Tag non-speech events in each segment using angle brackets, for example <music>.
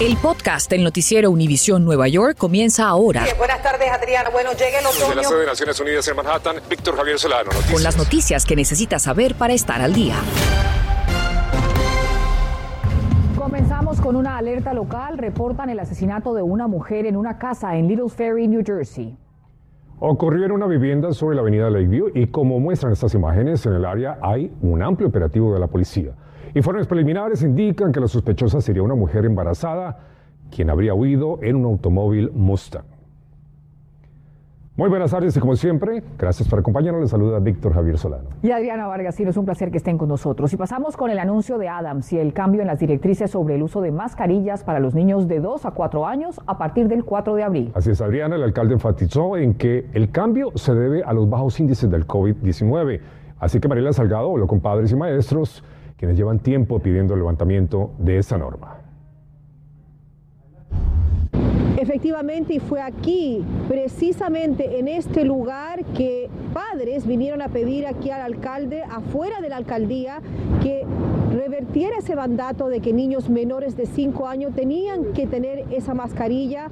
El podcast del noticiero Univisión Nueva York comienza ahora. buenas tardes, Adriana. Bueno, llega el otoño. De la sede de Naciones Unidas en Manhattan, Víctor Javier Solano. Noticias. Con las noticias que necesitas saber para estar al día. Comenzamos con una alerta local. Reportan el asesinato de una mujer en una casa en Little Ferry, New Jersey. Ocurrió en una vivienda sobre la avenida Lakeview y como muestran estas imágenes, en el área hay un amplio operativo de la policía. Informes preliminares indican que la sospechosa sería una mujer embarazada quien habría huido en un automóvil Mustang. Muy buenas tardes y como siempre, gracias por acompañarnos. Les saluda Víctor Javier Solano. Y Adriana Vargas, sí, es un placer que estén con nosotros. Y pasamos con el anuncio de Adams y el cambio en las directrices sobre el uso de mascarillas para los niños de 2 a 4 años a partir del 4 de abril. Así es, Adriana, el alcalde enfatizó en que el cambio se debe a los bajos índices del COVID-19. Así que Mariela Salgado habló con padres y maestros quienes llevan tiempo pidiendo el levantamiento de esa norma. Efectivamente, y fue aquí, precisamente en este lugar, que padres vinieron a pedir aquí al alcalde, afuera de la alcaldía, que revertiera ese mandato de que niños menores de 5 años tenían que tener esa mascarilla.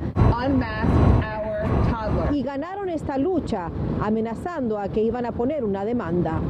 Y ganaron esta lucha, amenazando a que iban a poner una demanda.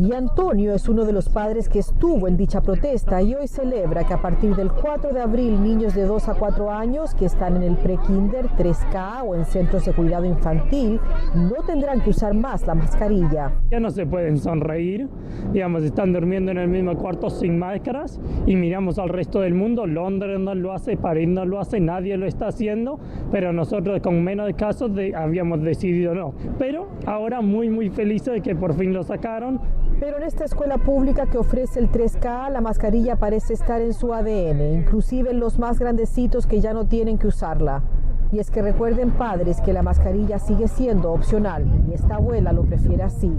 Y Antonio es uno de los padres que estuvo en dicha protesta y hoy celebra que a partir del 4 de abril niños de 2 a 4 años que están en el pre-kinder 3K o en centros de cuidado infantil no tendrán que usar más la mascarilla. Ya no se pueden sonreír, digamos, están durmiendo en el mismo cuarto sin máscaras y miramos al resto del mundo, Londres no lo hace, París no lo hace, nadie lo está haciendo, pero nosotros con menos casos de, habíamos decidido no. Pero ahora muy muy felices de que por fin lo sacaron pero en esta escuela pública que ofrece el 3K, la mascarilla parece estar en su ADN, inclusive en los más grandecitos que ya no tienen que usarla. Y es que recuerden padres que la mascarilla sigue siendo opcional y esta abuela lo prefiere así.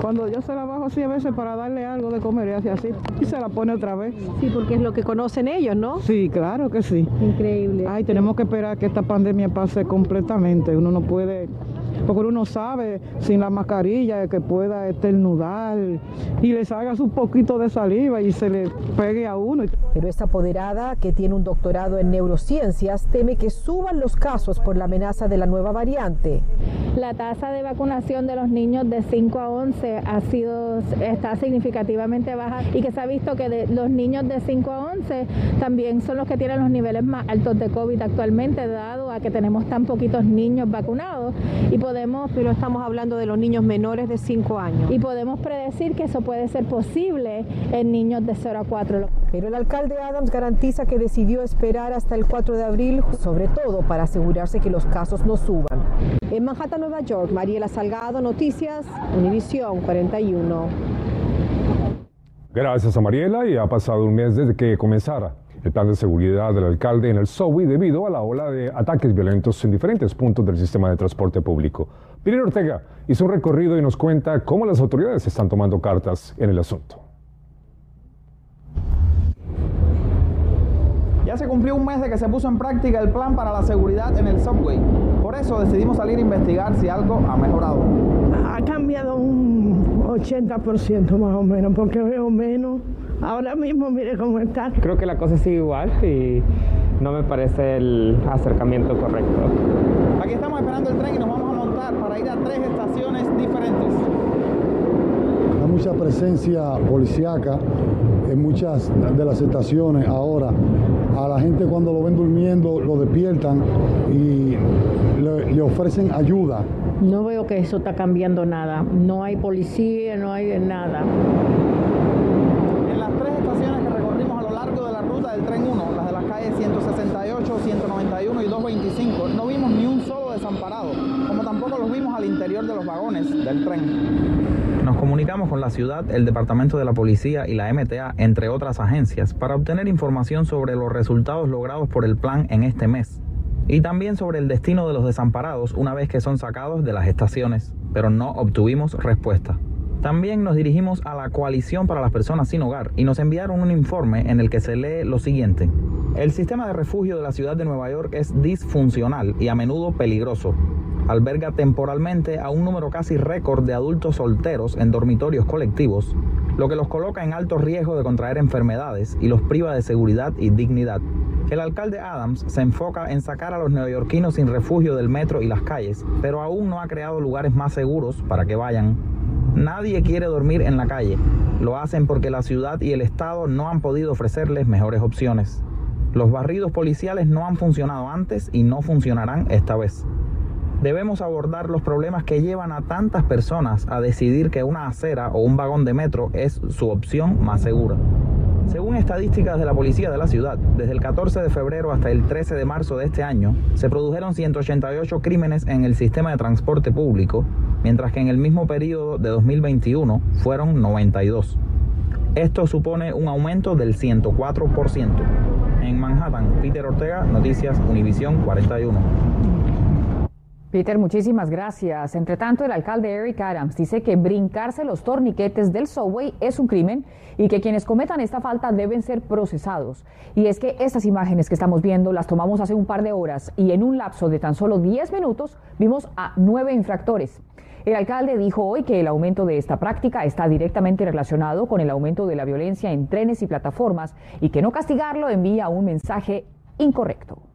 Cuando yo se la bajo así a veces para darle algo de comer y hace así y se la pone otra vez. Sí, porque es lo que conocen ellos, ¿no? Sí, claro que sí. Increíble. Ay, tenemos que esperar que esta pandemia pase completamente. Uno no puede porque uno sabe sin la mascarilla que pueda esternudar y le salga un poquito de saliva y se le pegue a uno. Pero esta apoderada, que tiene un doctorado en neurociencias, teme que suban los casos por la amenaza de la nueva variante. La tasa de vacunación de los niños de 5 a 11 ha sido, está significativamente baja y que se ha visto que de los niños de 5 a 11 también son los que tienen los niveles más altos de COVID actualmente, dado a que tenemos tan poquitos niños vacunados y podemos, pero estamos hablando de los niños menores de 5 años. Y podemos predecir que eso puede ser posible en niños de 0 a 4. Pero el alcalde Adams garantiza que decidió esperar hasta el 4 de abril, sobre todo para asegurarse que los casos no suban. En Manhattan, Nueva York, Mariela Salgado, Noticias, Univisión 41. Gracias a Mariela y ha pasado un mes desde que comenzara el plan de seguridad del alcalde en el SOWI debido a la ola de ataques violentos en diferentes puntos del sistema de transporte público. Pirino Ortega hizo un recorrido y nos cuenta cómo las autoridades están tomando cartas en el asunto. Ya se cumplió un mes de que se puso en práctica el plan para la seguridad en el subway. Por eso decidimos salir a investigar si algo ha mejorado. Ha cambiado un 80% más o menos, porque veo menos. Ahora mismo mire cómo está. Creo que la cosa sigue igual y no me parece el acercamiento correcto. Aquí estamos esperando el tren y nos vamos a montar para ir a tres estaciones diferentes. Hay mucha presencia policíaca en muchas de las estaciones ahora. A la gente cuando lo ven durmiendo lo despiertan y le, le ofrecen ayuda. No veo que eso está cambiando nada. No hay policía, no hay de nada. En las tres estaciones que recorrimos a lo largo de la ruta del tren 1, las de las calles 168, 191 y 225, no vimos ni un solo desamparado, como tampoco los vimos interior de los vagones del tren. Nos comunicamos con la ciudad, el Departamento de la Policía y la MTA, entre otras agencias, para obtener información sobre los resultados logrados por el plan en este mes y también sobre el destino de los desamparados una vez que son sacados de las estaciones, pero no obtuvimos respuesta. También nos dirigimos a la Coalición para las Personas Sin Hogar y nos enviaron un informe en el que se lee lo siguiente. El sistema de refugio de la ciudad de Nueva York es disfuncional y a menudo peligroso. Alberga temporalmente a un número casi récord de adultos solteros en dormitorios colectivos, lo que los coloca en alto riesgo de contraer enfermedades y los priva de seguridad y dignidad. El alcalde Adams se enfoca en sacar a los neoyorquinos sin refugio del metro y las calles, pero aún no ha creado lugares más seguros para que vayan. Nadie quiere dormir en la calle. Lo hacen porque la ciudad y el Estado no han podido ofrecerles mejores opciones. Los barridos policiales no han funcionado antes y no funcionarán esta vez. Debemos abordar los problemas que llevan a tantas personas a decidir que una acera o un vagón de metro es su opción más segura. Según estadísticas de la policía de la ciudad, desde el 14 de febrero hasta el 13 de marzo de este año, se produjeron 188 crímenes en el sistema de transporte público, mientras que en el mismo periodo de 2021 fueron 92. Esto supone un aumento del 104%. En Manhattan, Peter Ortega, Noticias Univisión 41. Peter, muchísimas gracias. Entre tanto, el alcalde Eric Adams dice que brincarse los torniquetes del subway es un crimen y que quienes cometan esta falta deben ser procesados. Y es que estas imágenes que estamos viendo las tomamos hace un par de horas y en un lapso de tan solo 10 minutos vimos a nueve infractores. El alcalde dijo hoy que el aumento de esta práctica está directamente relacionado con el aumento de la violencia en trenes y plataformas y que no castigarlo envía un mensaje incorrecto.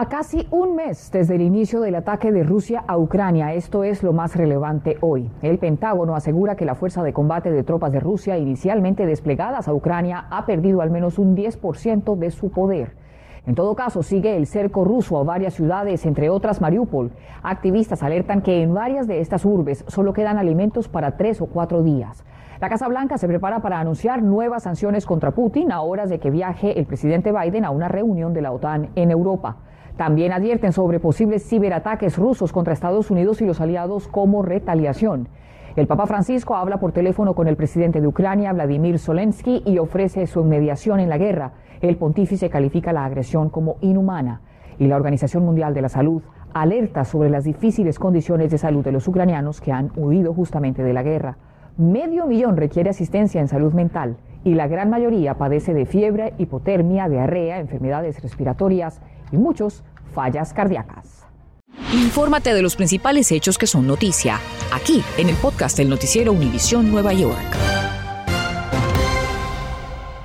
A casi un mes desde el inicio del ataque de Rusia a Ucrania, esto es lo más relevante hoy. El Pentágono asegura que la fuerza de combate de tropas de Rusia inicialmente desplegadas a Ucrania ha perdido al menos un 10% de su poder. En todo caso, sigue el cerco ruso a varias ciudades, entre otras Mariupol. Activistas alertan que en varias de estas urbes solo quedan alimentos para tres o cuatro días. La Casa Blanca se prepara para anunciar nuevas sanciones contra Putin a horas de que viaje el presidente Biden a una reunión de la OTAN en Europa. También advierten sobre posibles ciberataques rusos contra Estados Unidos y los aliados como retaliación. El Papa Francisco habla por teléfono con el presidente de Ucrania, Vladimir Zelensky, y ofrece su mediación en la guerra. El pontífice califica la agresión como inhumana y la Organización Mundial de la Salud alerta sobre las difíciles condiciones de salud de los ucranianos que han huido justamente de la guerra. Medio millón requiere asistencia en salud mental y la gran mayoría padece de fiebre, hipotermia, diarrea, enfermedades respiratorias y muchos fallas cardíacas. Infórmate de los principales hechos que son noticia, aquí en el podcast del noticiero Univisión Nueva York.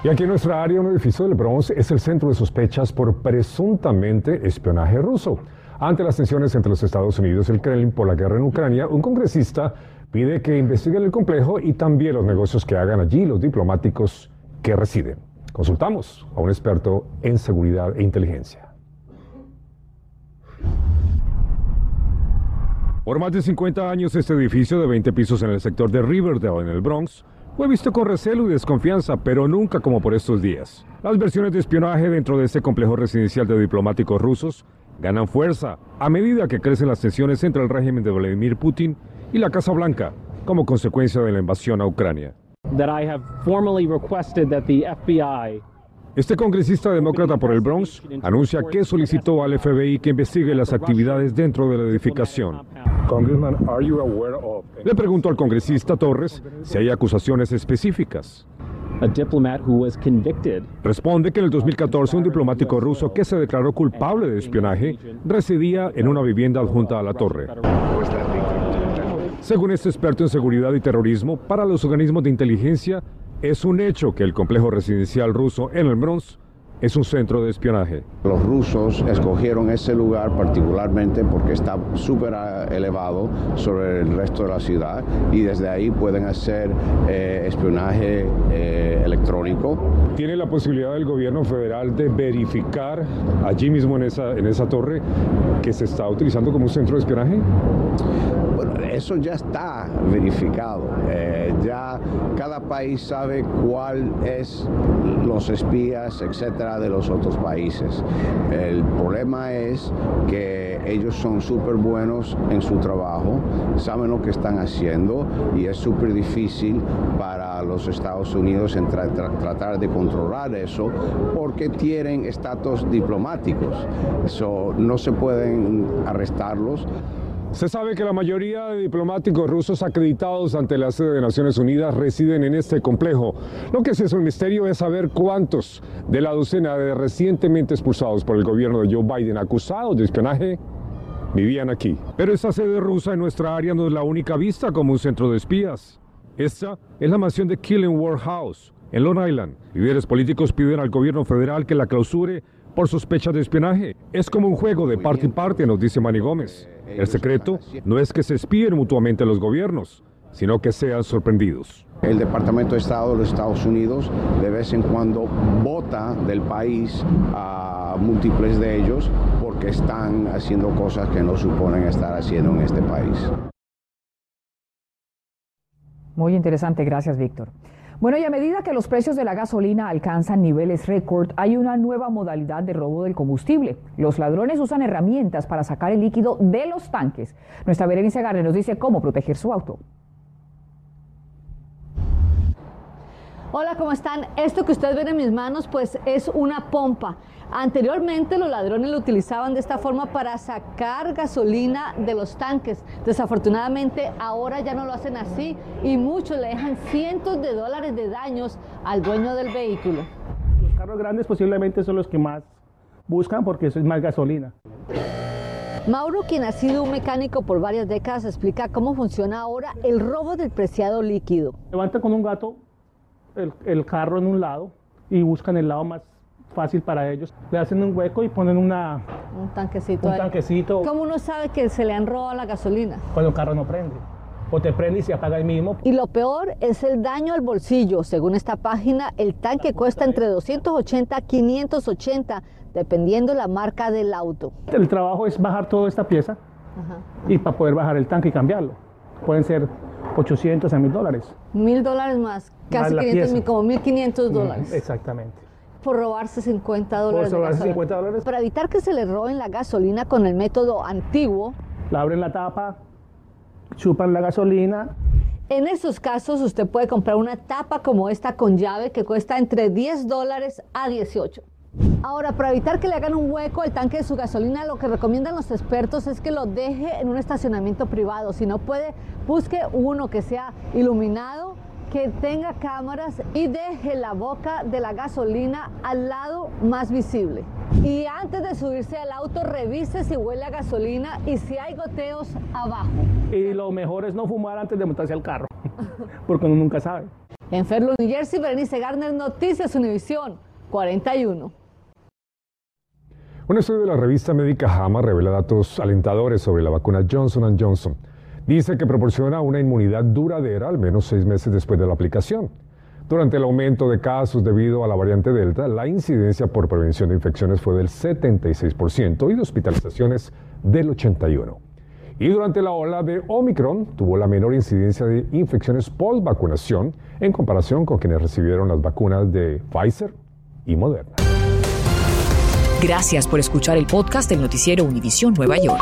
Y aquí en nuestra área, un edificio del Bronx es el centro de sospechas por presuntamente espionaje ruso. Ante las tensiones entre los Estados Unidos y el Kremlin por la guerra en Ucrania, un congresista pide que investiguen el complejo y también los negocios que hagan allí los diplomáticos que residen. Consultamos a un experto en seguridad e inteligencia. Por más de 50 años, este edificio de 20 pisos en el sector de Riverdale, en el Bronx, fue visto con recelo y desconfianza, pero nunca como por estos días. Las versiones de espionaje dentro de este complejo residencial de diplomáticos rusos ganan fuerza a medida que crecen las tensiones entre el régimen de Vladimir Putin y la Casa Blanca como consecuencia de la invasión a Ucrania. Este congresista demócrata por el Bronx anuncia que solicitó al FBI que investigue las actividades dentro de la edificación. Le preguntó al congresista Torres si hay acusaciones específicas. Responde que en el 2014 un diplomático ruso que se declaró culpable de espionaje residía en una vivienda adjunta a la torre. Según este experto en seguridad y terrorismo, para los organismos de inteligencia es un hecho que el complejo residencial ruso en el Bronx es un centro de espionaje. Los rusos escogieron ese lugar particularmente porque está súper ah, elevado sobre el resto de la ciudad y desde ahí pueden hacer eh, espionaje eh, electrónico. ¿Tiene la posibilidad del gobierno federal de verificar allí mismo en esa, en esa torre que se está utilizando como un centro de espionaje? Bueno, eso ya está verificado. Eh, ya cada país sabe cuál es los espías, etcétera, de los otros países. El problema es que ellos son súper buenos en su trabajo, saben lo que están haciendo y es súper difícil para los Estados Unidos tratar de controlar eso porque tienen estatus diplomáticos. No se pueden arrestarlos. Se sabe que la mayoría de diplomáticos rusos acreditados ante la sede de Naciones Unidas residen en este complejo. Lo que sí es un misterio es saber cuántos de la docena de recientemente expulsados por el gobierno de Joe Biden acusados de espionaje vivían aquí. Pero esta sede rusa en nuestra área no es la única vista como un centro de espías. Esta es la mansión de Killing House, En Long Island, líderes políticos piden al gobierno federal que la clausure por sospecha de espionaje. Es como un juego de parte y parte, nos dice Manny Gómez. El secreto no es que se espíen mutuamente los gobiernos, sino que sean sorprendidos. El Departamento de Estado de los Estados Unidos de vez en cuando vota del país a múltiples de ellos porque están haciendo cosas que no suponen estar haciendo en este país. Muy interesante, gracias Víctor. Bueno, y a medida que los precios de la gasolina alcanzan niveles récord, hay una nueva modalidad de robo del combustible. Los ladrones usan herramientas para sacar el líquido de los tanques. Nuestra Berenice Garre nos dice cómo proteger su auto. Hola, ¿cómo están? Esto que ustedes ven en mis manos pues es una pompa. Anteriormente los ladrones lo utilizaban de esta forma para sacar gasolina de los tanques. Desafortunadamente ahora ya no lo hacen así y muchos le dejan cientos de dólares de daños al dueño del vehículo. Los carros grandes posiblemente son los que más buscan porque eso es más gasolina. Mauro, quien ha sido un mecánico por varias décadas, explica cómo funciona ahora el robo del preciado líquido. Levanta con un gato el, el carro en un lado y buscan el lado más fácil para ellos. Le hacen un hueco y ponen una, un tanquecito. un ahí. tanquecito. ¿Cómo uno sabe que se le han robado la gasolina? Cuando el carro no prende. O te prende y se apaga el mismo. Y lo peor es el daño al bolsillo. Según esta página, el tanque cuesta entre 280 a 580, dependiendo la marca del auto. El trabajo es bajar toda esta pieza Ajá. y para poder bajar el tanque y cambiarlo. Pueden ser 800 a 1000 dólares. Mil dólares más, casi la 500 pieza. mil, como 1500 dólares. Exactamente. Por robarse 50 dólares. de robarse gasolina. 50 dólares. Para evitar que se le roben la gasolina con el método antiguo, Le abren la tapa, chupan la gasolina. En estos casos usted puede comprar una tapa como esta con llave que cuesta entre 10 dólares a 18. Ahora, para evitar que le hagan un hueco al tanque de su gasolina, lo que recomiendan los expertos es que lo deje en un estacionamiento privado. Si no puede, busque uno que sea iluminado, que tenga cámaras y deje la boca de la gasolina al lado más visible. Y antes de subirse al auto, revise si huele a gasolina y si hay goteos abajo. Y lo mejor es no fumar antes de montarse al carro, <laughs> porque uno nunca sabe. En Fairlawn, New Jersey, Berenice Garner, Noticias Univisión 41. Un estudio de la revista médica JAMA revela datos alentadores sobre la vacuna Johnson Johnson. Dice que proporciona una inmunidad duradera al menos seis meses después de la aplicación. Durante el aumento de casos debido a la variante Delta, la incidencia por prevención de infecciones fue del 76% y de hospitalizaciones del 81%. Y durante la ola de Omicron tuvo la menor incidencia de infecciones post vacunación en comparación con quienes recibieron las vacunas de Pfizer y Moderna. Gracias por escuchar el podcast del noticiero Univisión Nueva York.